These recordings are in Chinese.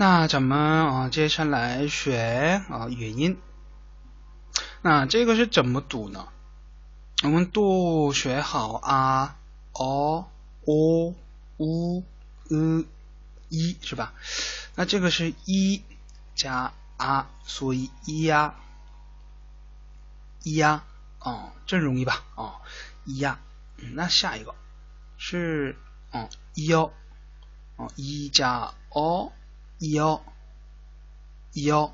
那咱们啊，接下来学啊元音。那这个是怎么读呢？我们都学好啊、哦、o、u、呃、一是吧？那这个是一加啊，所以一呀、一呀，哦，真容易吧？哦，一呀。那下一个是哦一哦，哦一加哦一幺一哦，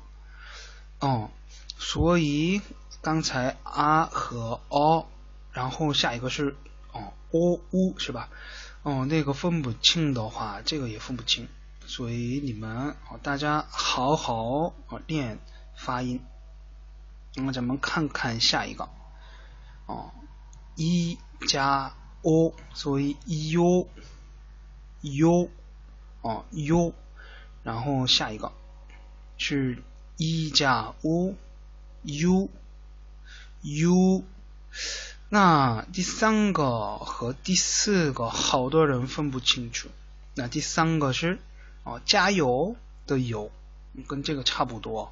哦，所以刚才啊和哦，然后下一个是哦哦呜是吧？哦，那个分不清的话，这个也分不清，所以你们哦大家好好练发音。那么咱们看看下一个哦一。加 o，所以 u u 哦 u，然后下一个是一加 u u u，那第三个和第四个好多人分不清楚。那第三个是哦加油的油，跟这个差不多。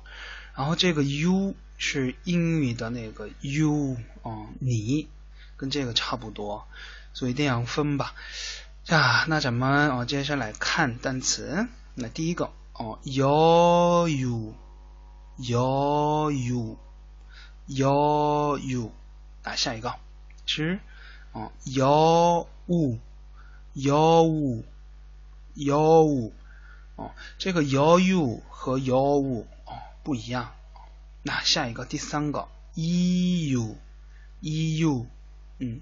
然后这个 u 是英语的那个 you 哦你。跟这个差不多，所以这样分吧。啊，那咱们哦，接下来看单词。那第一个哦，you，有 you，有 you。啊，下一个是哦，有物，有物，有物。哦，这个有 you 和有物哦不一样。那下一个第三个 eu，eu。嗯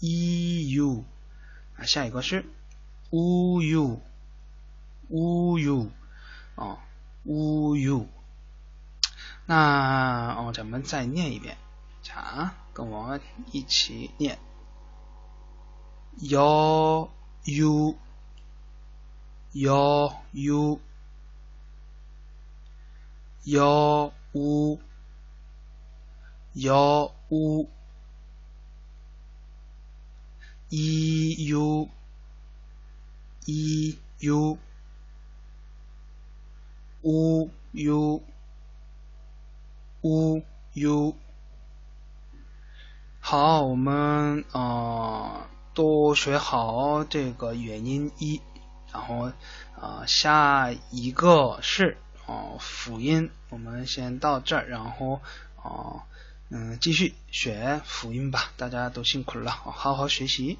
，eu 啊，下一个是 uu uu 哦 uu，那哦，咱们再念一遍，啊，跟我一起念，y u y u y u y u。e u e u u u u u 好，我们啊都学好这个元音一，然后啊下一个是啊辅音，我们先到这儿，然后啊嗯继续学辅音吧，大家都辛苦了，好好学习。